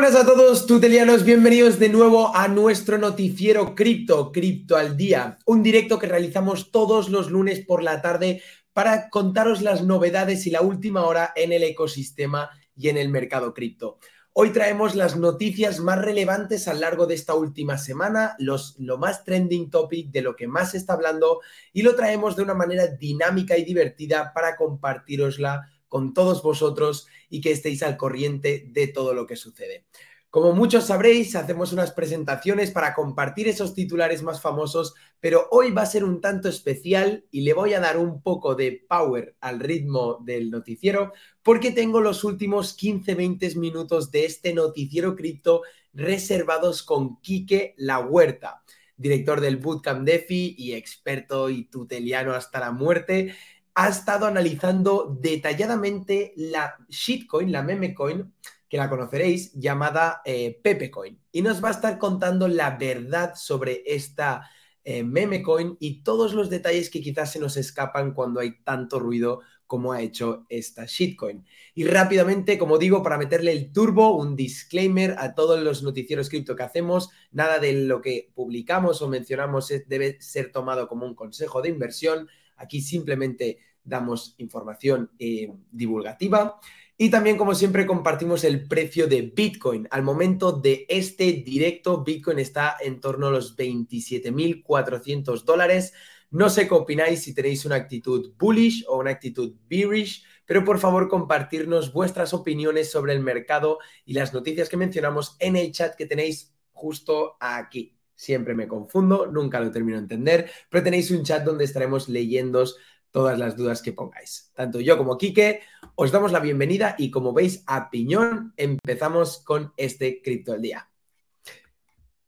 buenas a todos, tutelianos. Bienvenidos de nuevo a nuestro noticiero Cripto, Cripto al Día. Un directo que realizamos todos los lunes por la tarde para contaros las novedades y la última hora en el ecosistema y en el mercado cripto. Hoy traemos las noticias más relevantes a lo largo de esta última semana, los, lo más trending topic de lo que más se está hablando y lo traemos de una manera dinámica y divertida para compartirosla con todos vosotros y que estéis al corriente de todo lo que sucede. Como muchos sabréis, hacemos unas presentaciones para compartir esos titulares más famosos, pero hoy va a ser un tanto especial y le voy a dar un poco de power al ritmo del noticiero porque tengo los últimos 15-20 minutos de este noticiero cripto reservados con Quique La Huerta, director del Bootcamp DeFi y experto y tuteliano hasta la muerte ha estado analizando detalladamente la shitcoin, la memecoin, que la conoceréis, llamada eh, Pepecoin. Y nos va a estar contando la verdad sobre esta eh, memecoin y todos los detalles que quizás se nos escapan cuando hay tanto ruido como ha hecho esta shitcoin. Y rápidamente, como digo, para meterle el turbo, un disclaimer a todos los noticieros cripto que hacemos, nada de lo que publicamos o mencionamos debe ser tomado como un consejo de inversión. Aquí simplemente damos información eh, divulgativa. Y también, como siempre, compartimos el precio de Bitcoin. Al momento de este directo, Bitcoin está en torno a los 27.400 dólares. No sé qué opináis si tenéis una actitud bullish o una actitud bearish, pero por favor compartirnos vuestras opiniones sobre el mercado y las noticias que mencionamos en el chat que tenéis justo aquí. Siempre me confundo, nunca lo termino de entender, pero tenéis un chat donde estaremos leyendo todas las dudas que pongáis. Tanto yo como Quique os damos la bienvenida y como veis a piñón empezamos con este cripto del día.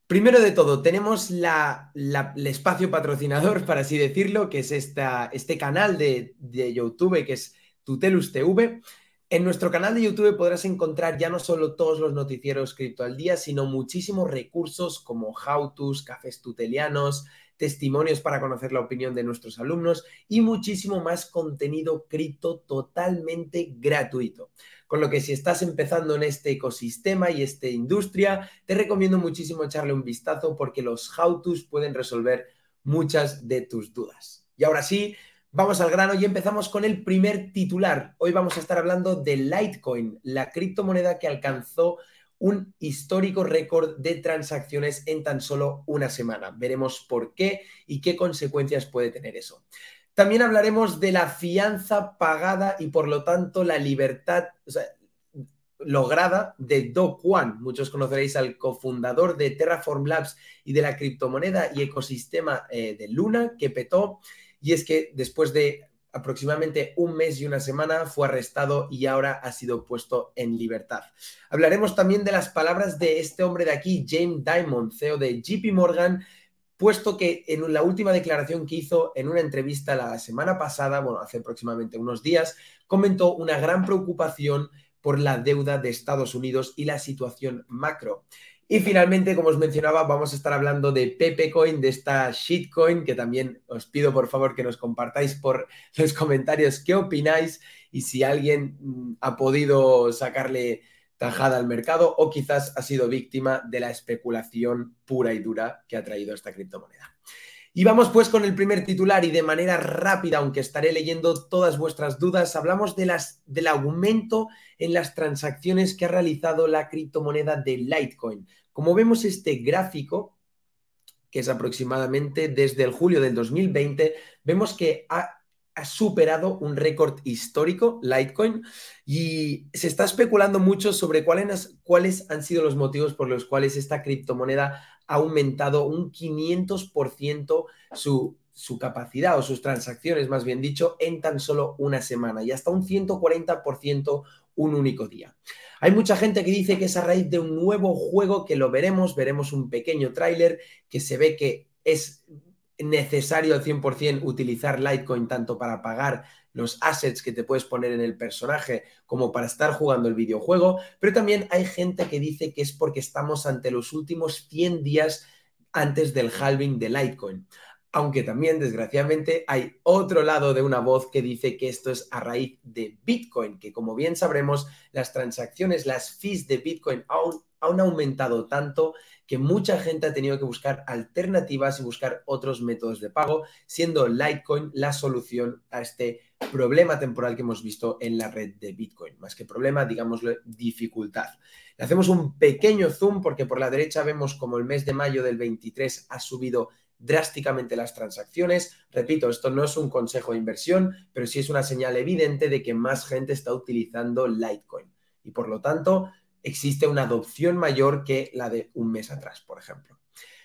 Primero de todo, tenemos la, el espacio patrocinador, para así decirlo, que es esta, este canal de, de YouTube que es Tutelus TV. En nuestro canal de YouTube podrás encontrar ya no solo todos los noticieros cripto al día, sino muchísimos recursos como how-tos, cafés tutelianos, testimonios para conocer la opinión de nuestros alumnos y muchísimo más contenido cripto totalmente gratuito. Con lo que si estás empezando en este ecosistema y esta industria, te recomiendo muchísimo echarle un vistazo porque los how-tos pueden resolver muchas de tus dudas. Y ahora sí, vamos al grano y empezamos con el primer titular. Hoy vamos a estar hablando de Litecoin, la criptomoneda que alcanzó un histórico récord de transacciones en tan solo una semana. Veremos por qué y qué consecuencias puede tener eso. También hablaremos de la fianza pagada y por lo tanto la libertad lograda de Do Kwon. Muchos conoceréis al cofundador de Terraform Labs y de la criptomoneda y ecosistema eh, de Luna que petó. Y es que después de aproximadamente un mes y una semana, fue arrestado y ahora ha sido puesto en libertad. Hablaremos también de las palabras de este hombre de aquí, James Diamond, CEO de JP Morgan, puesto que en la última declaración que hizo en una entrevista la semana pasada, bueno, hace aproximadamente unos días, comentó una gran preocupación por la deuda de Estados Unidos y la situación macro. Y finalmente, como os mencionaba, vamos a estar hablando de Pepecoin, de esta shitcoin, que también os pido por favor que nos compartáis por los comentarios qué opináis y si alguien mm, ha podido sacarle tajada al mercado o quizás ha sido víctima de la especulación pura y dura que ha traído esta criptomoneda. Y vamos pues con el primer titular y de manera rápida, aunque estaré leyendo todas vuestras dudas, hablamos de las, del aumento en las transacciones que ha realizado la criptomoneda de Litecoin. Como vemos este gráfico, que es aproximadamente desde el julio del 2020, vemos que ha, superado un récord histórico, Litecoin, y se está especulando mucho sobre cuáles, cuáles han sido los motivos por los cuales esta criptomoneda ha aumentado un 500% su, su capacidad o sus transacciones, más bien dicho, en tan solo una semana y hasta un 140% un único día. Hay mucha gente que dice que es a raíz de un nuevo juego que lo veremos, veremos un pequeño tráiler que se ve que es necesario al 100% utilizar Litecoin tanto para pagar los assets que te puedes poner en el personaje como para estar jugando el videojuego, pero también hay gente que dice que es porque estamos ante los últimos 100 días antes del halving de Litecoin. aunque también desgraciadamente hay otro lado de una voz que dice que esto es a raíz de Bitcoin, que como bien sabremos, las transacciones, las fees de Bitcoin aún han aumentado tanto que mucha gente ha tenido que buscar alternativas y buscar otros métodos de pago, siendo Litecoin la solución a este problema temporal que hemos visto en la red de Bitcoin. Más que problema, digámoslo, dificultad. Le hacemos un pequeño zoom porque por la derecha vemos como el mes de mayo del 23 ha subido drásticamente las transacciones. Repito, esto no es un consejo de inversión, pero sí es una señal evidente de que más gente está utilizando Litecoin. Y por lo tanto, existe una adopción mayor que la de un mes atrás, por ejemplo.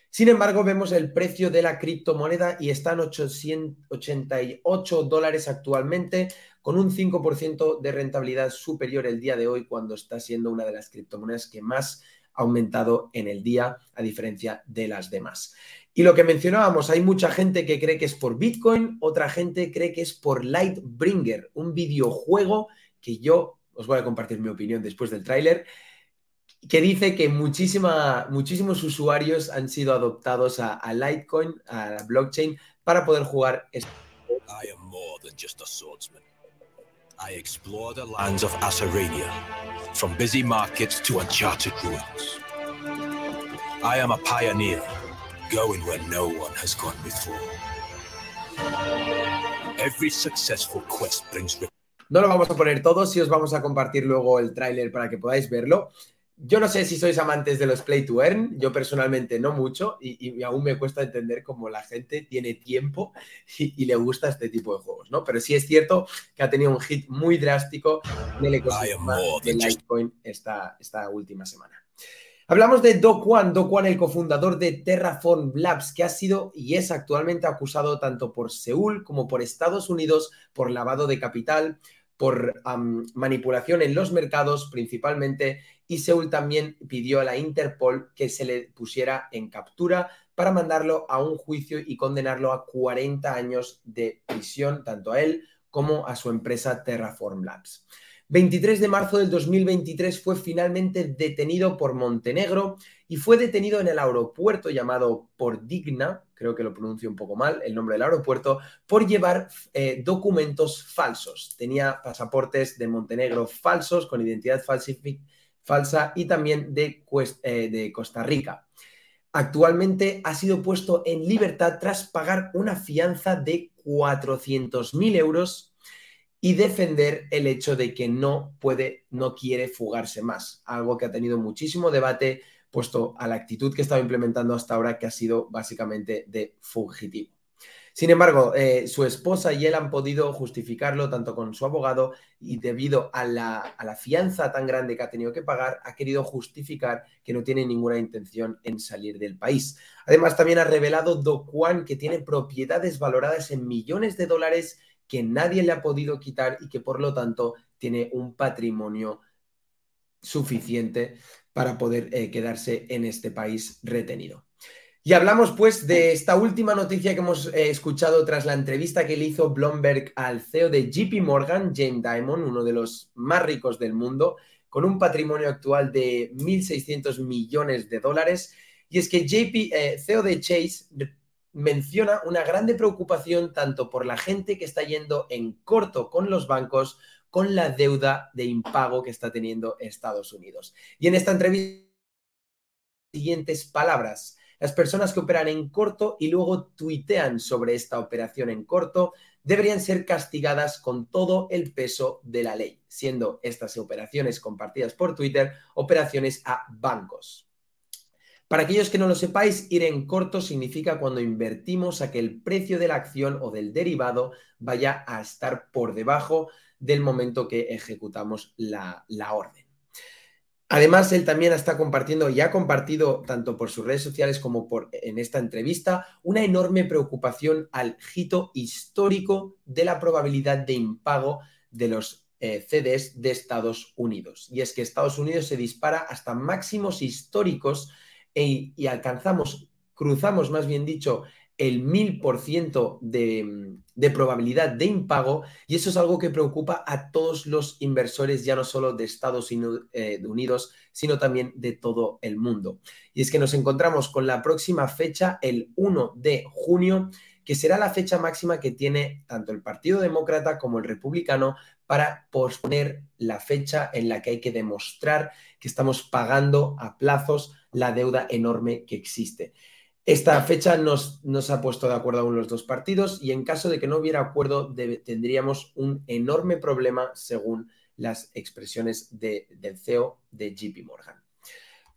Sin embargo, vemos el precio de la criptomoneda y está en 888 dólares actualmente, con un 5% de rentabilidad superior el día de hoy, cuando está siendo una de las criptomonedas que más ha aumentado en el día, a diferencia de las demás. Y lo que mencionábamos, hay mucha gente que cree que es por Bitcoin, otra gente cree que es por Lightbringer, un videojuego que yo os voy a compartir mi opinión después del tráiler, que dice que muchísima, muchísimos usuarios han sido adoptados a, a, Litecoin, a la blockchain, para poder jugar. Este I am more than just a swordsman. I explore the lands of Acerania, from busy markets to uncharted ruins. I am a pioneer, going where no one has gone before. Every successful quest brings no lo vamos a poner todo, si os vamos a compartir luego el tráiler para que podáis verlo. Yo no sé si sois amantes de los play to earn, yo personalmente no mucho y, aún me cuesta entender cómo la gente tiene tiempo y, le gusta este tipo de juegos, ¿no? Pero sí es cierto que ha tenido un hit muy drástico en el ecosistema de Litecoin esta, esta última semana. Hablamos de Do Kwon, Do Kwon, el cofundador de Terraform Labs, que ha sido y es actualmente acusado tanto por Seúl como por Estados Unidos por lavado de capital, por manipulación en los mercados principalmente y Seúl también pidió a la Interpol que se le pusiera en captura para mandarlo a un juicio y condenarlo a 40 años de prisión, tanto a él como a su empresa Terraform Labs. 23 de marzo del 2023 fue finalmente detenido por Montenegro y fue detenido en el aeropuerto llamado Pordigna, creo que lo pronuncio un poco mal, el nombre del aeropuerto, por llevar eh, documentos falsos. Tenía pasaportes de Montenegro falsos con identidad falsa y también de, eh, de Costa Rica. Actualmente ha sido puesto en libertad tras pagar una fianza de 400.000 euros y defender el hecho de que no puede, no quiere fugarse más, algo que ha tenido muchísimo debate puesto a la actitud que estaba implementando hasta ahora, que ha sido básicamente de fugitivo. Sin embargo, eh, su esposa y él han podido justificarlo tanto con su abogado y debido a la, a la, fianza tan grande que ha tenido que pagar, ha querido justificar que no tiene ninguna intención en salir del país. Además, también ha revelado Do Kwon que tiene propiedades valoradas en millones de dólares que nadie le ha podido quitar y que por lo tanto tiene un patrimonio suficiente para poder eh, quedarse en este país retenido. Y hablamos pues de esta última noticia que hemos eh, escuchado tras la entrevista que le hizo Bloomberg al CEO de JP Morgan, James Diamond, uno de los más ricos del mundo, con un patrimonio actual de 1.600 millones de dólares. Y es que JP, eh, CEO de Chase, menciona una grande preocupación tanto por la gente que está yendo en corto con los bancos, con la deuda de impago que está teniendo Estados Unidos. Y en esta entrevista, siguientes palabras. Las personas que operan en corto y luego tuitean sobre esta operación en corto deberían ser castigadas con todo el peso de la ley, siendo estas operaciones compartidas por Twitter operaciones a bancos. Para aquellos que no lo sepáis, ir en corto significa cuando invertimos a que el precio de la acción o del derivado vaya a estar por debajo del momento que ejecutamos la, orden. Además, él también está compartiendo y ha compartido tanto por sus redes sociales como por, en esta entrevista una enorme preocupación al hito histórico de la probabilidad de impago de los eh, CDS de Estados Unidos. Y es que Estados Unidos se dispara hasta máximos históricos e, y alcanzamos, cruzamos más bien dicho, el 1000% de, de probabilidad de impago y eso es algo que preocupa a todos los inversores, ya no solo de Estados eh, Unidos, sino también de todo el mundo. Y es que nos encontramos con la próxima fecha, el 1 de junio, que será la fecha máxima que tiene tanto el Partido Demócrata como el Republicano para posponer la fecha en la que hay que demostrar que estamos pagando a plazos la deuda enorme que existe. Esta fecha nos, nos ha puesto de acuerdo aún los dos partidos y en caso de que no hubiera acuerdo tendríamos un enorme problema según las expresiones del CEO de JP Morgan.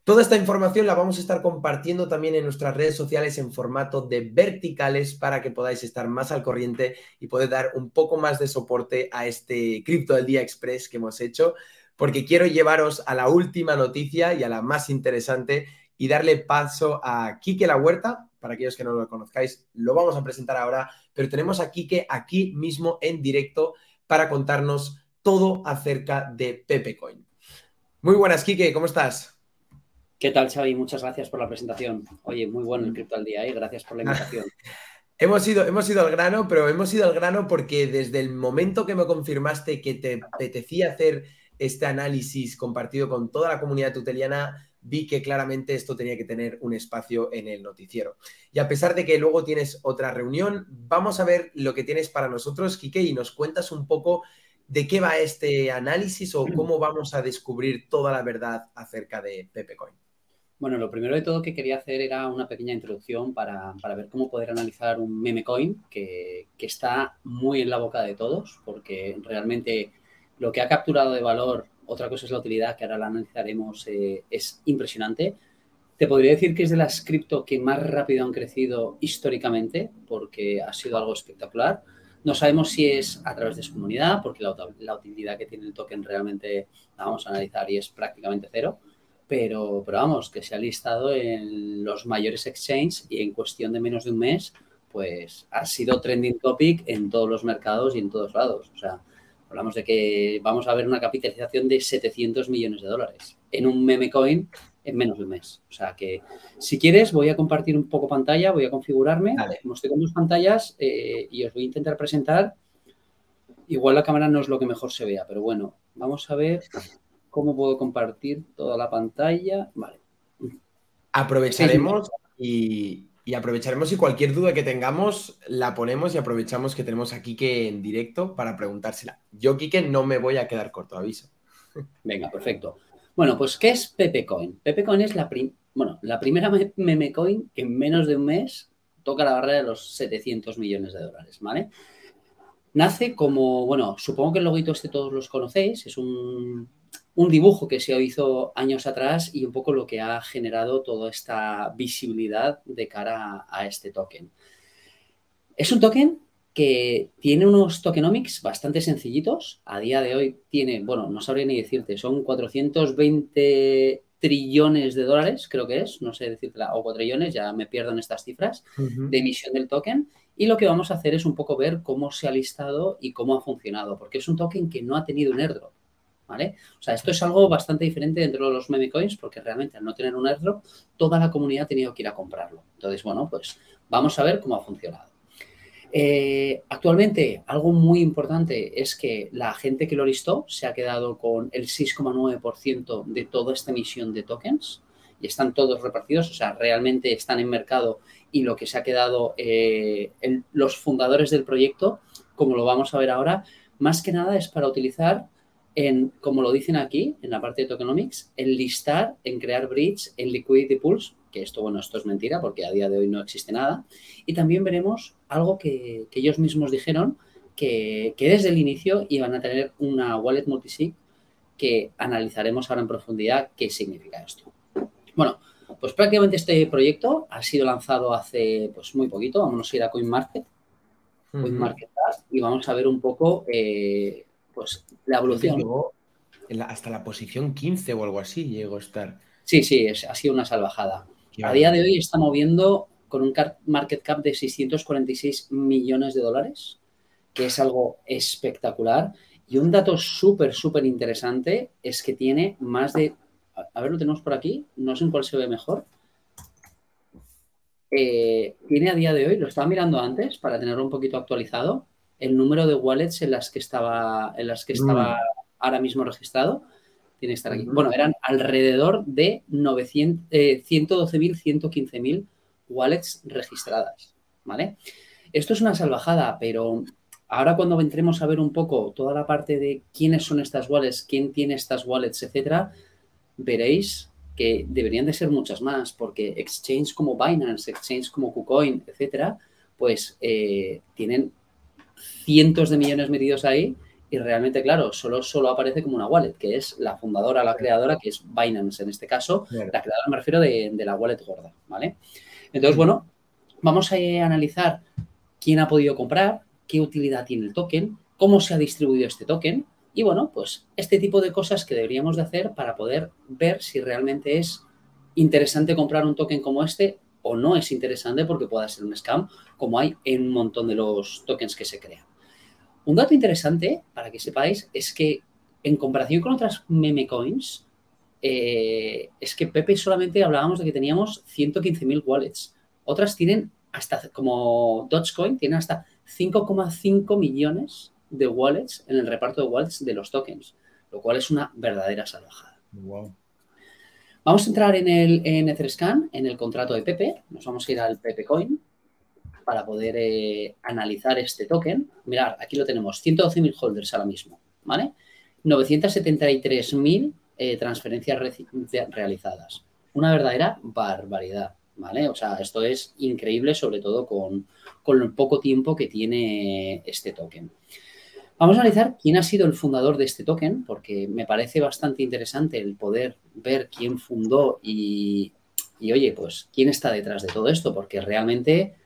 Toda esta información la vamos a estar compartiendo también en nuestras redes sociales en formato de verticales para que podáis estar más al corriente y poder dar un poco más de soporte a este Cripto del Día Express que hemos hecho, porque quiero llevaros a la última noticia y a la más interesante y darle paso a Quique La Huerta. Para aquellos que no lo conozcáis, lo vamos a presentar ahora, pero tenemos a Quique aquí mismo en directo para contarnos todo acerca de Pepecoin. Muy buenas, Quique, ¿cómo estás? ¿Qué tal, Xavi? Muchas gracias por la presentación. Oye, muy bueno el cripto al día, ¿eh? Gracias por la invitación. hemos, ido, hemos ido al grano, pero hemos ido al grano porque desde el momento que me confirmaste que te apetecía hacer este análisis compartido con toda la comunidad tuteliana, vi que claramente esto tenía que tener un espacio en el noticiero. Y a pesar de que luego tienes otra reunión, vamos a ver lo que tienes para nosotros, Kike, y nos cuentas un poco de qué va este análisis o cómo vamos a descubrir toda la verdad acerca de Pepecoin. Bueno, lo primero de todo que quería hacer era una pequeña introducción para, ver cómo poder analizar un meme coin que, está muy en la boca de todos, porque realmente lo que ha capturado de valor, otra cosa es la utilidad, que ahora la analizaremos, eh, es impresionante. Te podría decir que es de las cripto que más rápido han crecido históricamente, porque ha sido algo espectacular. No sabemos si es a través de su comunidad, porque la, utilidad que tiene el token realmente la vamos a analizar y es prácticamente cero pero, pero vamos, que se ha listado en los mayores exchanges y en cuestión de menos de un mes, pues ha sido trending topic en todos los mercados y en todos lados. O sea, hablamos de que vamos a ver una capitalización de 700 millones de dólares en un meme coin en menos de un mes. O sea que, si quieres, voy a compartir un poco pantalla, voy a configurarme. Como estoy con dos pantallas eh, y os voy a intentar presentar. Igual la cámara no es lo que mejor se vea, pero bueno, vamos a ver ¿Cómo puedo compartir toda la pantalla? Vale. Aprovecharemos y, aprovecharemos y cualquier duda que tengamos la ponemos y aprovechamos que tenemos a Kike en directo para preguntársela. Yo, Kike, no me voy a quedar corto, aviso. Venga, perfecto. Bueno, pues ¿qué es Pepecoin? Pepecoin es la, bueno, la primera meme coin que en menos de un mes toca la barrera de los 700 millones de dólares, ¿vale? Nace como, bueno, supongo que el loguito este todos los conocéis, es un, un dibujo que se hizo años atrás y un poco lo que ha generado toda esta visibilidad de cara a, este token. Es un token que tiene unos tokenomics bastante sencillitos. A día de hoy tiene, bueno, no sabría ni decirte, son 420 trillones de dólares, creo que es, no sé decirte, o 4 trillones, ya me pierdo en estas cifras, de emisión del token. Y lo que vamos a hacer es un poco ver cómo se ha listado y cómo ha funcionado, porque es un token que no ha tenido un airdrop. ¿Vale? O sea, esto es algo bastante diferente dentro de los meme coins porque realmente al no tener un airdrop, toda la comunidad ha tenido que ir a comprarlo. Entonces, bueno, pues vamos a ver cómo ha funcionado. Eh, actualmente, algo muy importante es que la gente que lo listó se ha quedado con el 6,9% de toda esta emisión de tokens y están todos repartidos, o sea, realmente están en mercado y lo que se ha quedado eh, los fundadores del proyecto, como lo vamos a ver ahora, más que nada es para utilizar en, como lo dicen aquí, en la parte de tokenomics, en listar, en crear bridge, en liquidity pools, que esto, bueno, esto es mentira porque a día de hoy no existe nada. Y también veremos algo que, ellos mismos dijeron, que, desde el inicio iban a tener una wallet multisig que analizaremos ahora en profundidad qué significa esto. Bueno, pues prácticamente este proyecto ha sido lanzado hace pues muy poquito. Vamos a ir a CoinMarket, CoinMarket y vamos a ver un poco eh, pues la evolución. Llegó hasta la posición 15 o algo así llegó a estar. Sí, sí, ha sido una salvajada. a día de hoy está moviendo con un market cap de 646 millones de dólares, que es algo espectacular. Y un dato súper, súper interesante es que tiene más de... A ver, lo tenemos por aquí, no sé en cuál se ve mejor. Eh, tiene a día de hoy, lo estaba mirando antes para tenerlo un poquito actualizado, el número de wallets en las que estaba, en las que estaba mm. ahora mismo registrado. Tiene que estar aquí. Bueno, eran alrededor de 900, 112.000, 115.000 wallets registradas, ¿vale? Esto es una salvajada, pero ahora cuando entremos a ver un poco toda la parte de quiénes son estas wallets, quién tiene estas wallets, etcétera, veréis que deberían de ser muchas más, porque exchange como Binance, exchange como KuCoin, etcétera, pues eh, tienen cientos de millones metidos ahí y realmente, claro, solo, solo aparece como una wallet, que es la fundadora, la creadora, que es Binance en este caso. La creadora me refiero de, de, la wallet gorda, ¿vale? Entonces, bueno, vamos a analizar quién ha podido comprar, qué utilidad tiene el token, cómo se ha distribuido este token y, bueno, pues este tipo de cosas que deberíamos de hacer para poder ver si realmente es interesante comprar un token como este o no es interesante porque pueda ser un scam, como hay en un montón de los tokens que se crean. Un dato interesante, para que sepáis, es que en comparación con otras meme coins, eh, es que Pepe solamente hablábamos de que teníamos 115.000 wallets. Otras tienen hasta, como Dogecoin, tienen hasta 5,5 millones de wallets en el reparto de wallets de los tokens, lo cual es una verdadera salvajada. Vamos a entrar en el en Etherscan, en el contrato de Pepe. Nos vamos a ir al Pepe Coin para poder eh, analizar este token. Mirad, aquí lo tenemos, 112.000 holders ahora mismo, ¿vale? 973.000 eh, transferencias realizadas. Una verdadera barbaridad, ¿vale? O sea, esto es increíble, sobre todo con, con el poco tiempo que tiene este token. Vamos a analizar quién ha sido el fundador de este token, porque me parece bastante interesante el poder ver quién fundó y, y oye, pues quién está detrás de todo esto, porque realmente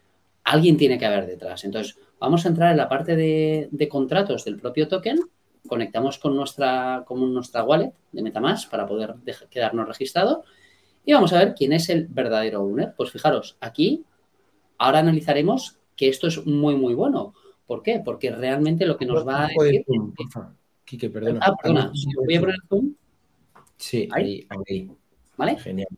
alguien tiene que haber detrás. Entonces, vamos a entrar en la parte de, contratos del propio token, conectamos con nuestra, con nuestra wallet de Metamask para poder quedarnos registrado y vamos a ver quién es el verdadero owner. Pues fijaros, aquí ahora analizaremos que esto es muy, muy bueno. ¿Por qué? Porque realmente lo que nos va a decir... Quique, perdona. Ah, perdona. voy a poner el zoom. Sí, ahí, ahí. ¿Vale? Genial.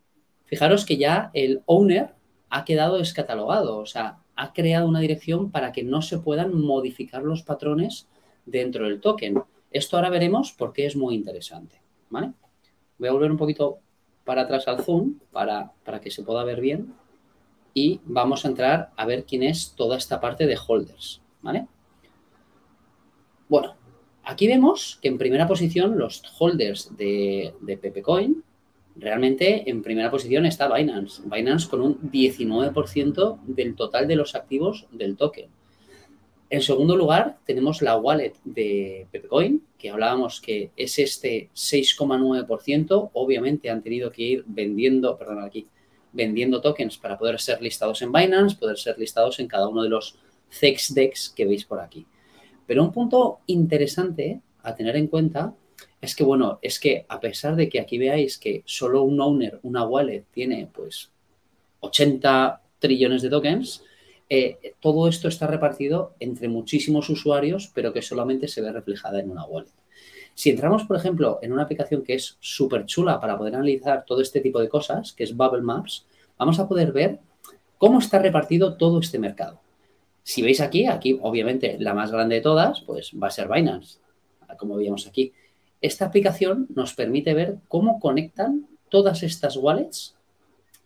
Fijaros que ya el owner ha quedado descatalogado. O sea, ha creado una dirección para que no se puedan modificar los patrones dentro del token. Esto ahora veremos porque es muy interesante. ¿vale? Voy a volver un poquito para atrás al zoom para, para que se pueda ver bien y vamos a entrar a ver quién es toda esta parte de holders. Bueno, aquí vemos que en primera posición los holders de, de Pepecoin Realmente en primera posición está Binance. Binance con un 19% del total de los activos del token. En segundo lugar, tenemos la wallet de Pepecoin, que hablábamos que es este 6,9%. Obviamente han tenido que ir vendiendo, perdón, aquí, vendiendo tokens para poder ser listados en Binance, poder ser listados en cada uno de los CEX DEX que veis por aquí. Pero un punto interesante a tener en cuenta es que, bueno, es que a pesar de que aquí veáis que solo un owner, una wallet, tiene pues 80 trillones de tokens, eh, todo esto está repartido entre muchísimos usuarios, pero que solamente se ve reflejada en una wallet. Si entramos, por ejemplo, en una aplicación que es súper chula para poder analizar todo este tipo de cosas, que es Bubble Maps, vamos a poder ver cómo está repartido todo este mercado. Si veis aquí, aquí obviamente la más grande de todas, pues va a ser Binance, como veíamos aquí. Esta aplicación nos permite ver cómo conectan todas estas wallets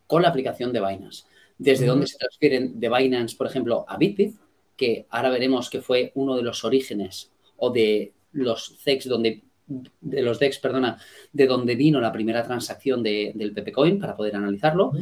con la aplicación de Binance. Desde dónde se transfieren de Binance, por ejemplo, a Bitbit, que ahora veremos que fue uno de los orígenes o de los CEX donde de los DEX, perdona, de donde vino la primera transacción del Pepecoin para poder analizarlo,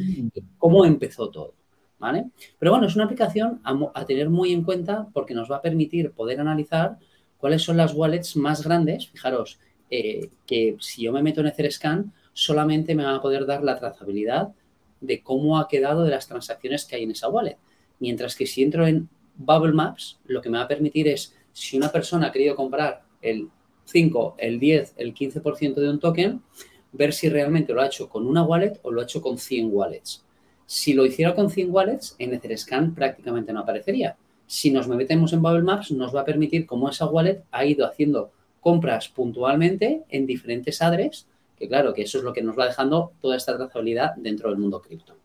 cómo empezó todo. ¿Vale? Pero bueno, es una aplicación a, tener muy en cuenta porque nos va a permitir poder analizar cuáles son las wallets más grandes. Fijaros, eh, que si yo me meto en Etherscan, solamente me va a poder dar la trazabilidad de cómo ha quedado de las transacciones que hay en esa wallet. Mientras que si entro en Bubble Maps, lo que me va a permitir es, si una persona ha querido comprar el 5, el 10, el 15% de un token, ver si realmente lo ha hecho con una wallet o lo ha hecho con 100 wallets. Si lo hiciera con 100 wallets, en Etherscan prácticamente no aparecería. Si nos metemos en Bubble Maps, nos va a permitir cómo esa wallet ha ido haciendo compras puntualmente en diferentes adres, que claro, que eso es lo que nos va dejando toda esta trazabilidad dentro del mundo cripto.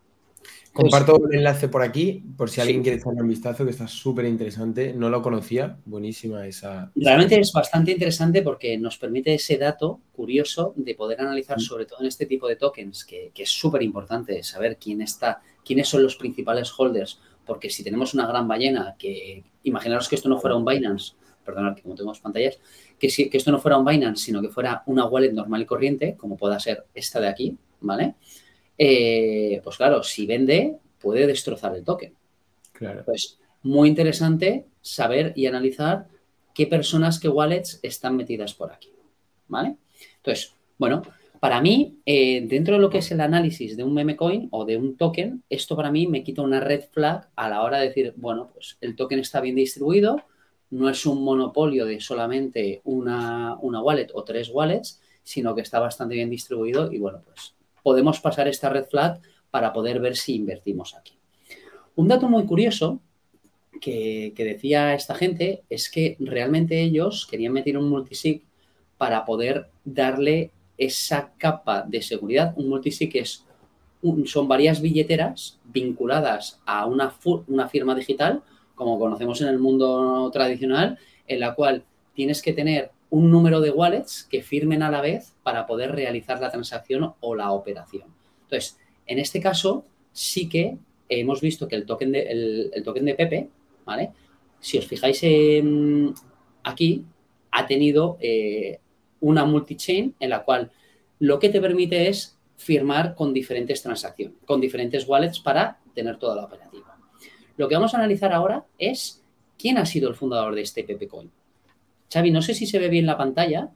Comparto el enlace por aquí, por si alguien quiere echarle un vistazo, que está súper interesante. No lo conocía, buenísima esa. Realmente es bastante interesante porque nos permite ese dato curioso de poder analizar, sobre todo en este tipo de tokens, que, que es súper importante saber quién está, quiénes son los principales holders, porque si tenemos una gran ballena que, imaginaros que esto no fuera un Binance, perdonad que no tenemos pantallas, que, si, que esto no fuera un Binance, sino que fuera una wallet normal y corriente, como pueda ser esta de aquí, ¿vale? Eh, pues claro, si vende, puede destrozar el token. Claro. Pues muy interesante saber y analizar qué personas, qué wallets están metidas por aquí, ¿vale? Entonces, bueno, para mí, eh, dentro de lo que es el análisis de un meme coin o de un token, esto para mí me quita una red flag a la hora de decir, bueno, pues el token está bien distribuido, no es un monopolio de solamente una, una wallet o tres wallets, sino que está bastante bien distribuido y bueno, pues podemos pasar esta red flag para poder ver si invertimos aquí. Un dato muy curioso que, decía esta gente es que realmente ellos querían meter un multisig para poder darle esa capa de seguridad. Un multisig es son varias billeteras vinculadas a una firma digital, como conocemos en el mundo tradicional, en la cual tienes que tener un número de wallets que firmen a la vez para poder realizar la transacción o la operación. Entonces, en este caso, sí que hemos visto que el token de, el, token de Pepe, ¿vale? Si os fijáis aquí, ha tenido eh, una multi-chain en la cual lo que te permite es firmar con diferentes transacciones, con diferentes wallets para tener toda la operativa. Lo que vamos a analizar ahora es quién ha sido el fundador de este Pepe Coin. Xavi, no sé si se ve bien la pantalla,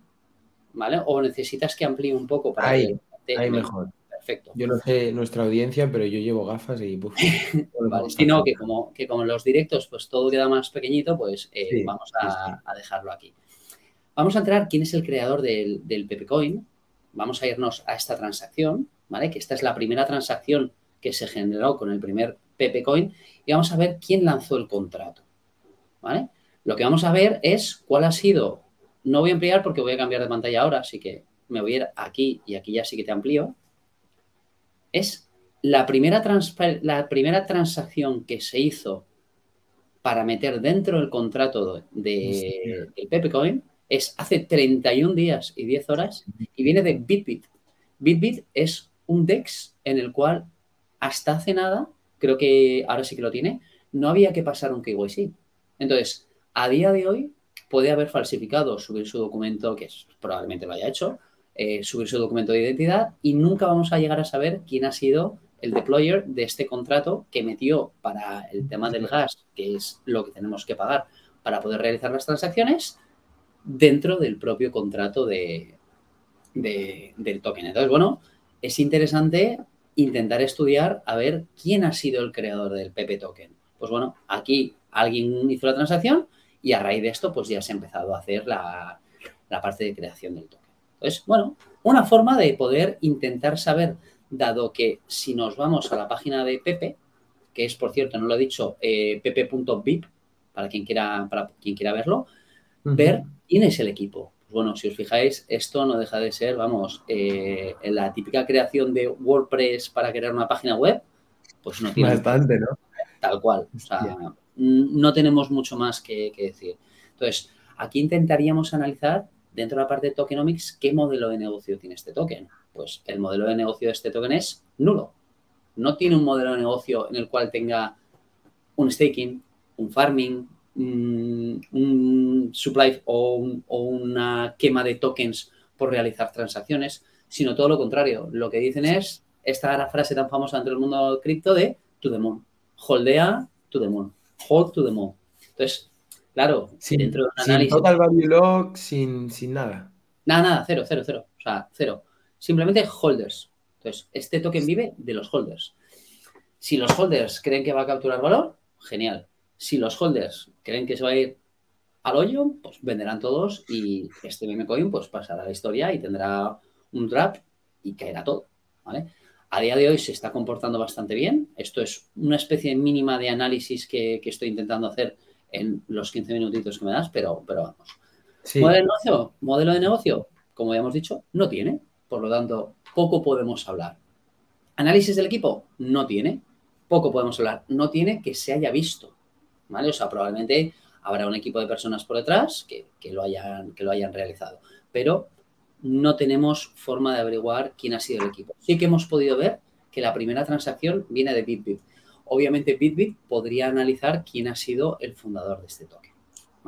¿vale? O necesitas que amplíe un poco para ahí, ahí mejor. Perfecto. Yo no sé nuestra audiencia, pero yo llevo gafas y... vale, si no, que como, que como en los directos pues todo queda más pequeñito, pues eh, vamos a, dejarlo aquí. Vamos a entrar quién es el creador del, del Pepecoin. Vamos a irnos a esta transacción, ¿vale? Que esta es la primera transacción que se generó con el primer Pepecoin y vamos a ver quién lanzó el contrato, ¿vale? Lo que vamos a ver es cuál ha sido, no voy a ampliar porque voy a cambiar de pantalla ahora, así que me voy a ir aquí y aquí ya sí que te amplío. Es la primera, la primera transacción que se hizo para meter dentro del contrato de, del Pepecoin es hace 31 días y 10 horas y viene de BitBit. BitBit es un DEX en el cual hasta hace nada, creo que ahora sí que lo tiene, no había que pasar un KYC. Entonces, a día de hoy puede haber falsificado, subir su documento, que probablemente lo haya hecho, eh, subir su documento de identidad y nunca vamos a llegar a saber quién ha sido el deployer de este contrato que metió para el tema del gas, que es lo que tenemos que pagar para poder realizar las transacciones, dentro del propio contrato de, del token. Entonces, bueno, es interesante intentar estudiar a ver quién ha sido el creador del PP token. Pues bueno, aquí alguien hizo la transacción, y a raíz de esto, pues ya se ha empezado a hacer la, parte de creación del token. Entonces, bueno, una forma de poder intentar saber, dado que si nos vamos a la página de Pepe, que es, por cierto, no lo he dicho, eh, pepe.vip, para quien quiera, para quien quiera verlo, ver quién es el equipo. Pues bueno, si os fijáis, esto no deja de ser, vamos, eh, la típica creación de WordPress para crear una página web, pues no tiene... Bastante, ¿no? Tal cual. O sea, no tenemos mucho más que, decir. Entonces, aquí intentaríamos analizar dentro de la parte de tokenomics qué modelo de negocio tiene este token. Pues el modelo de negocio de este token es nulo. No tiene un modelo de negocio en el cual tenga un staking, un farming, un supply o, o, una quema de tokens por realizar transacciones, sino todo lo contrario. Lo que dicen es esta frase tan famosa entre el mundo cripto de to the moon. Holdea to the moon hold to the moon. Entonces, claro, sin, dentro de un análisis. Sin total value lock, sin, sin nada. Nada, nada, cero, cero, cero. O sea, cero. Simplemente holders. Entonces, este token vive de los holders. Si los holders creen que va a capturar valor, genial. Si los holders creen que se va a ir al hoyo, pues venderán todos y este meme coin pues pasará a la historia y tendrá un trap y caerá todo, ¿vale? A día de hoy se está comportando bastante bien. Esto es una especie mínima de análisis que, estoy intentando hacer en los 15 minutitos que me das, pero, pero vamos. ¿Modelo de negocio? Modelo de negocio, como ya hemos dicho, no tiene. Por lo tanto, poco podemos hablar. Análisis del equipo, no tiene. Poco podemos hablar. No tiene que se haya visto. ¿Vale? O sea, probablemente habrá un equipo de personas por detrás que, lo, hayan, que lo hayan realizado. Pero no tenemos forma de averiguar quién ha sido el equipo. Sí que hemos podido ver que la primera transacción viene de BitBit. obviamente Bitbit podría analizar quién ha sido el fundador de este token.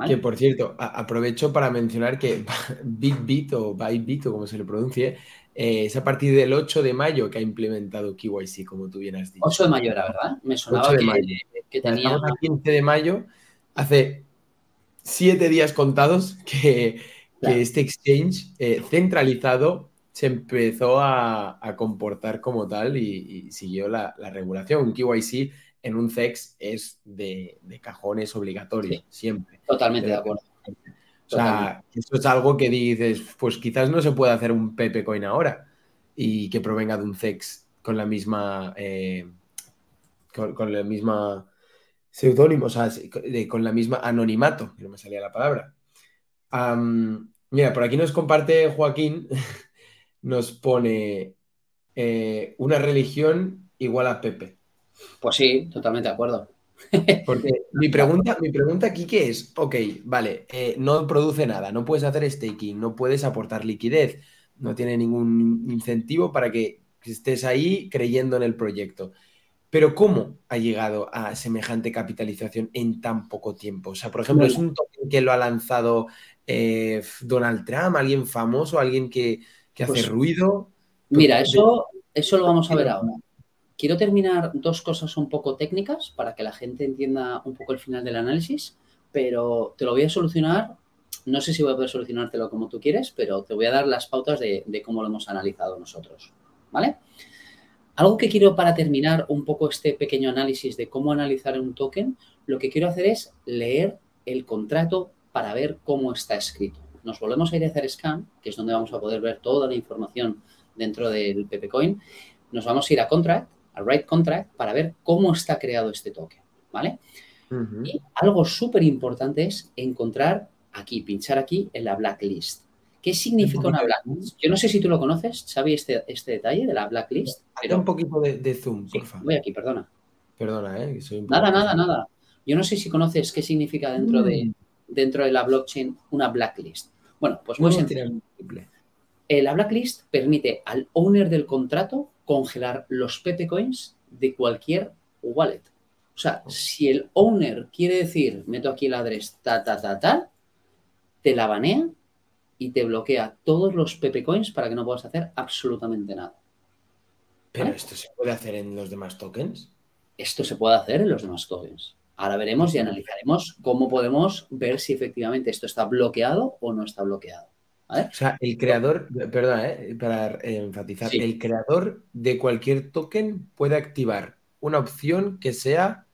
Que por cierto, aprovecho para mencionar que Bitbit o Bytebit o como se le pronuncie, eh, es a partir del 8 de mayo que ha implementado KYC, como tú bien has dicho. 8 de mayo era, ¿verdad? Me sonaba que, que, tenía... Estamos a 15 de mayo, hace 7 días contados que, este exchange eh, centralizado se empezó a, comportar como tal y, siguió la, regulación. Un KYC en un CEX es de, cajones obligatorios, siempre. Totalmente de acuerdo. O sea, esto es algo que dices, pues quizás no se puede hacer un Pepe Coin ahora y que provenga de un CEX con la misma. Eh, con, la misma seudónimo, o sea, con la misma anonimato, que no me salía la palabra. Mira, por aquí nos comparte Joaquín, nos pone eh, una religión igual a Pepe. Pues sí, totalmente de acuerdo. Porque mi pregunta, mi pregunta aquí que es, ok, vale, eh, no produce nada, no puedes hacer staking, no puedes aportar liquidez, no tiene ningún incentivo para que estés ahí creyendo en el proyecto. Pero ¿cómo ha llegado a semejante capitalización en tan poco tiempo? O sea, por ejemplo, ¿es un token que lo ha lanzado eh, Donald Trump, alguien famoso, alguien que, hace pues ruido? Mira, eso, eso lo vamos a ver ahora. Quiero terminar dos cosas un poco técnicas para que la gente entienda un poco el final del análisis, pero te lo voy a solucionar. No sé si voy a poder solucionártelo como tú quieres, pero te voy a dar las pautas de, cómo lo hemos analizado nosotros. ¿Vale? Algo que quiero para terminar un poco este pequeño análisis de cómo analizar un token, lo que quiero hacer es leer el contrato para ver cómo está escrito. Nos volvemos a ir a hacer scan, que es donde vamos a poder ver toda la información dentro del Pepecoin. Nos vamos a ir a contract al write contract para ver cómo está creado este token, ¿vale? Y algo súper importante es encontrar aquí, pinchar aquí en la blacklist. ¿Qué significa una blacklist? Yo no sé si tú lo conoces, Xavi, este, este detalle de la blacklist. Pero... un poquito de, zoom, por favor. Voy aquí, perdona. Perdona, ¿eh? nada, nada, nada. Yo no sé si conoces qué significa dentro, de, mm. dentro de la blockchain una blacklist. Bueno, pues muy sencillo. Eh, la blacklist permite al owner del contrato congelar los Pepe Coins de cualquier wallet. O sea, si el owner quiere decir, meto aquí el address ta, ta, ta, ta, te la banea y te bloquea todos los Pepe Coins para que no puedas hacer absolutamente nada. ¿Pero esto se puede hacer en los demás tokens? Esto se puede hacer en los demás tokens. Ahora veremos y analizaremos cómo podemos ver si efectivamente esto está bloqueado o no está bloqueado. O sea, el creador, perdona, eh, para enfatizar, el creador de cualquier token puede activar una opción que sea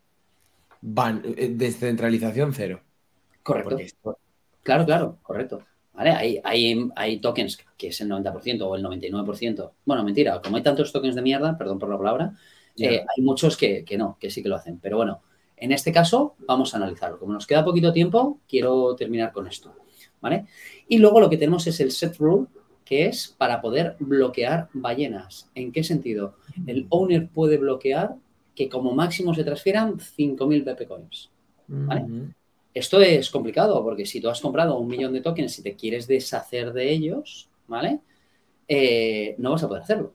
eh, descentralización cero. Correcto. Claro, claro, correcto. Hay, hay, tokens que es el 90% o el 99%. Bueno, mentira, como hay tantos tokens de mierda, perdón por la palabra, eh, hay muchos que, que no, que sí que lo hacen. Pero bueno, en este caso vamos a analizarlo. Como nos queda poquito tiempo, quiero terminar con esto. ¿vale? Y luego lo que tenemos es el set rule, que es para poder bloquear ballenas. ¿En qué sentido? El owner puede bloquear que como máximo se transfieran 5.000 BP coins. Esto es complicado porque si tú has comprado un millón de tokens y te quieres deshacer de ellos, ¿vale? Eh, no vas a poder hacerlo.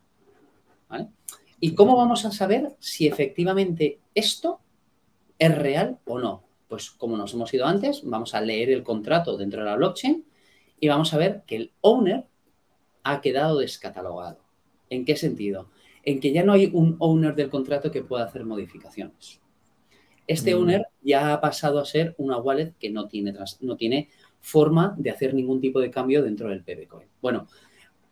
¿Y cómo vamos a saber si efectivamente esto es real o no? Pues como nos hemos ido antes, vamos a leer el contrato dentro de la blockchain y vamos a ver que el owner ha quedado descatalogado. ¿En qué sentido? En que ya no hay un owner del contrato que pueda hacer modificaciones. Este mm. owner ya ha pasado a ser una wallet que no tiene, no tiene forma de hacer ningún tipo de cambio dentro del PBCoin. Bueno,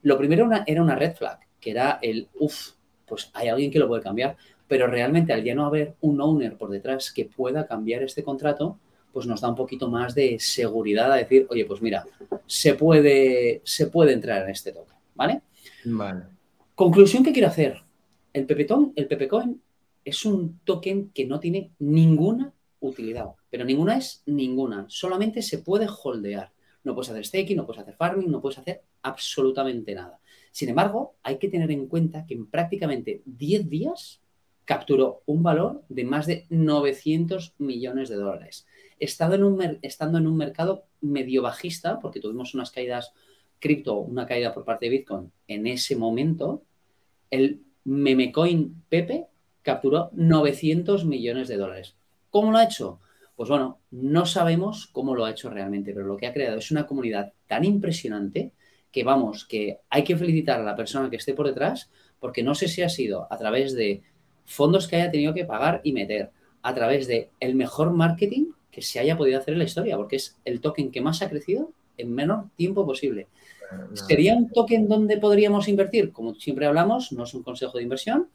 lo primero era una red flag, que era el, uff, pues hay alguien que lo puede cambiar pero realmente al ya no haber un owner por detrás que pueda cambiar este contrato, pues nos da un poquito más de seguridad a decir, oye, pues mira, se puede, se puede entrar en este token, ¿vale? Vale. Conclusión que quiero hacer. El Pepetón, el Pepecoin es un token que no tiene ninguna utilidad, pero ninguna es ninguna. Solamente se puede holdear. No puedes hacer staking, no puedes hacer farming, no puedes hacer absolutamente nada. Sin embargo, hay que tener en cuenta que en prácticamente 10 días capturó un valor de más de 900 millones de dólares. Estando en un, estando en un mercado medio bajista, porque tuvimos unas caídas cripto, una caída por parte de Bitcoin en ese momento, el memecoin Pepe capturó 900 millones de dólares. ¿Cómo lo ha hecho? Pues bueno, no sabemos cómo lo ha hecho realmente, pero lo que ha creado es una comunidad tan impresionante que vamos, que hay que felicitar a la persona que esté por detrás, porque no sé si ha sido a través de fondos que haya tenido que pagar y meter, a través de el mejor marketing que se haya podido hacer en la historia, porque es el token que más ha crecido en menor tiempo posible. ¿Sería un token donde podríamos invertir? Como siempre hablamos, no es un consejo de inversión.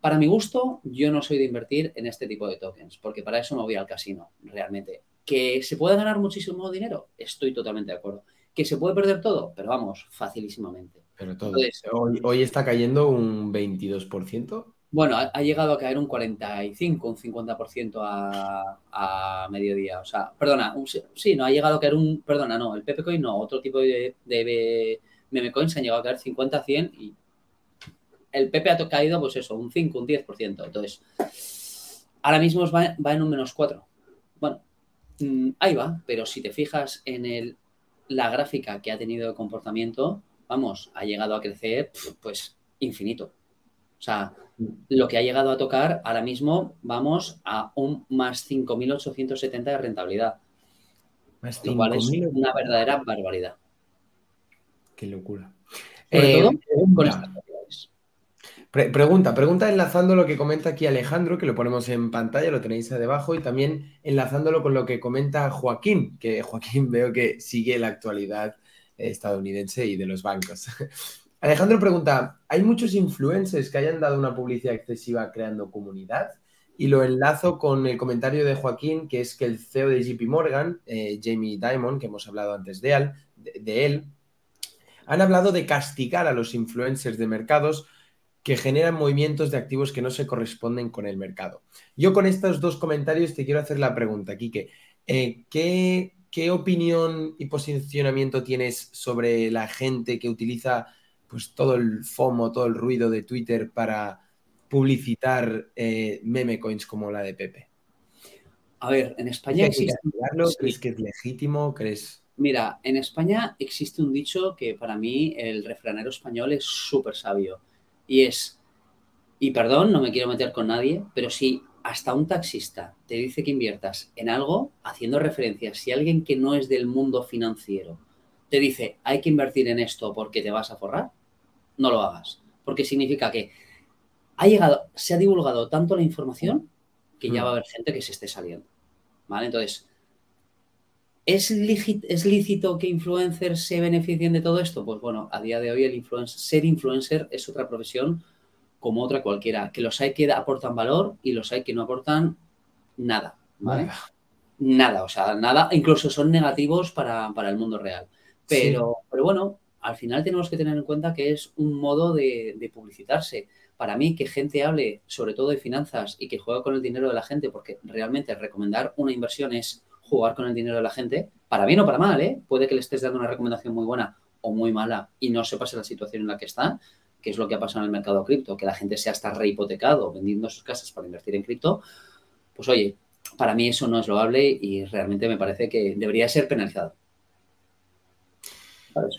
Para mi gusto, yo no soy de invertir en este tipo de tokens, porque para eso no voy al casino, realmente. ¿Que se puede ganar muchísimo dinero? Estoy totalmente de acuerdo. ¿Que se puede perder todo? Pero vamos, facilísimamente. Pero todo. hoy, hoy está cayendo un 22%. Bueno, ha, llegado a caer un 45, un 50% a, a mediodía. O sea, perdona, sí, no, ha llegado a caer un, perdona, no, el Pepecoin no, otro tipo de, de meme coins han llegado a caer 50, 100 y el Pepe ha caído, pues eso, un 5, un 10%. Entonces, ahora mismo va, va en un menos 4. Bueno, mm, ahí va, pero si te fijas en el, la gráfica que ha tenido de comportamiento, vamos, ha llegado a crecer, pues, infinito. O sea, lo que ha llegado a tocar ahora mismo vamos a un más 5.870 de rentabilidad. Más lo cual es una verdadera barbaridad. Qué locura. Sobre todo pregunta, pregunta enlazando lo que comenta aquí Alejandro, que lo ponemos en pantalla, lo tenéis ahí debajo, y también enlazándolo con lo que comenta Joaquín, que Joaquín veo que sigue la actualidad estadounidense y de los bancos. Alejandro pregunta, ¿hay muchos influencers que hayan dado una publicidad excesiva creando comunidad? Y lo enlazo con el comentario de Joaquín, que es que el CEO de JP Morgan, eh, Jamie Dimon, que hemos hablado antes de de, él, han hablado de castigar a los influencers de mercados que generan movimientos de activos que no se corresponden con el mercado. Yo con estos dos comentarios te quiero hacer la pregunta, Quique. Eh, ¿qué, ¿Qué opinión y posicionamiento tienes sobre la gente que utiliza pues todo el FOMO, todo el ruido de Twitter para publicitar eh, meme coins como la de Pepe? A ver, en España existe... ¿Crees que es legítimo? ¿Crees...? Mira, en España existe un dicho que para mí el refranero español es súper sabio y es, y perdón, no me quiero meter con nadie, pero si hasta un taxista te dice que inviertas en algo, haciendo referencia, si alguien que no es del mundo financiero te dice hay que invertir en esto porque te vas a forrar, no lo hagas. Porque significa que ha llegado, se ha divulgado tanto la información que ya va a haber gente que se esté saliendo. ¿Vale? Entonces, ¿es, ¿es lícito que influencers se beneficien de todo esto? Pues bueno, a día de hoy el influencer, ser influencer es otra profesión como otra cualquiera. Que los hay que aportan valor y los hay que no aportan nada. ¿vale? Nada, o sea, nada, incluso son negativos para, el mundo real. Pero, pero bueno, al final tenemos que tener en cuenta que es un modo de, publicitarse. Para mí, que gente hable sobre todo de finanzas y que juegue con el dinero de la gente, porque realmente recomendar una inversión es jugar con el dinero de la gente, para bien o para mal, ¿eh? Puede que le estés dando una recomendación muy buena o muy mala y no se pase la situación en la que está, que es lo que ha pasado en el mercado cripto, que la gente se ha hasta rehipotecado vendiendo sus casas para invertir en cripto, pues oye, para mí eso no es loable y realmente me parece que debería ser penalizado.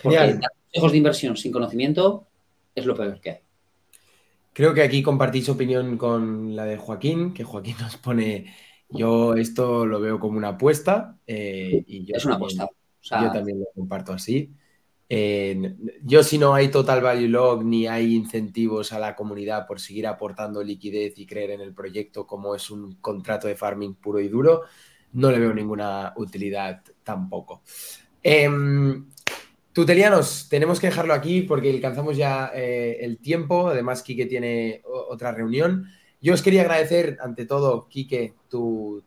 Porque consejos de inversión sin conocimiento es lo peor que hay. Creo que aquí compartís opinión con la de Joaquín, que Joaquín nos pone, yo esto lo veo como una apuesta. Eh, y yo es una apuesta. yo también lo comparto así. Eh, yo si no hay total value log ni hay incentivos a la comunidad por seguir aportando liquidez y creer en el proyecto como es un contrato de farming puro y duro, no le veo ninguna utilidad tampoco. Em, Tutelianos, tenemos que dejarlo aquí porque alcanzamos ya eh, el tiempo. Además, Quique tiene otra reunión. Yo os quería agradecer, ante todo, Quique, tu,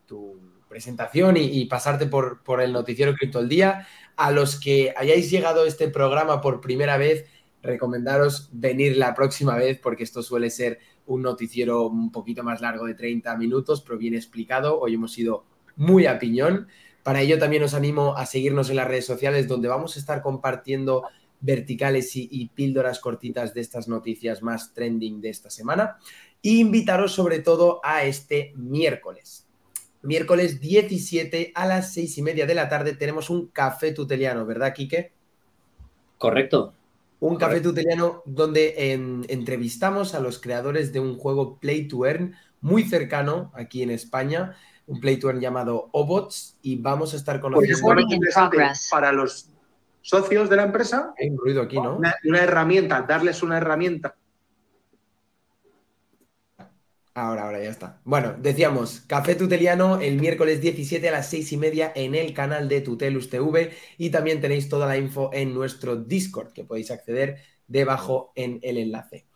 presentación y, pasarte por, el noticiero Cripto el Día. A los que hayáis llegado a este programa por primera vez, recomendaros venir la próxima vez porque esto suele ser un noticiero un poquito más largo de 30 minutos, pero bien explicado. Hoy hemos ido muy a piñón. Para ello también os animo a seguirnos en las redes sociales donde vamos a estar compartiendo verticales y, píldoras cortitas de estas noticias más trending de esta semana. E invitaros sobre todo a este miércoles. Miércoles 17 a las 6 y media de la tarde tenemos un café tuteliano, ¿verdad, Quique? Correcto. un café tuteliano donde entrevistamos a los creadores de un juego Play to Earn muy cercano aquí en España, un Play to Earn llamado Obots, y vamos a estar conociendo... Pues para los socios de la empresa. Hay un ruido aquí, ¿no? una herramienta, darles una herramienta Ahora, ahora ya está. Bueno, decíamos, Café Tuteliano el miércoles 17 a las 6 y media en el canal de Tutelus TV y también tenéis toda la info en nuestro Discord que podéis acceder debajo en el enlace.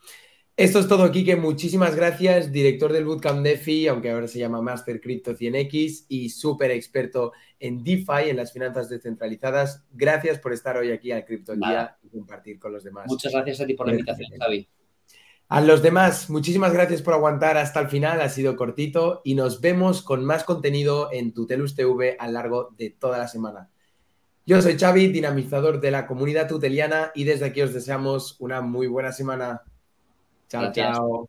Esto es todo, Kike. Muchísimas gracias, director del Bootcamp DeFi, aunque ahora se llama Master Crypto 100X y súper experto en DeFi, en las finanzas descentralizadas. Gracias por estar hoy aquí al Crypto Día y compartir con los demás. Muchas gracias a ti por la invitación, Javi. A los demás, muchísimas gracias por aguantar hasta el final, ha sido cortito y nos vemos con más contenido en Tutelus TV a lo largo de toda la semana. Yo soy Xavi, dinamizador de la comunidad tuteliana y desde aquí os deseamos una muy buena semana. Chao, chao.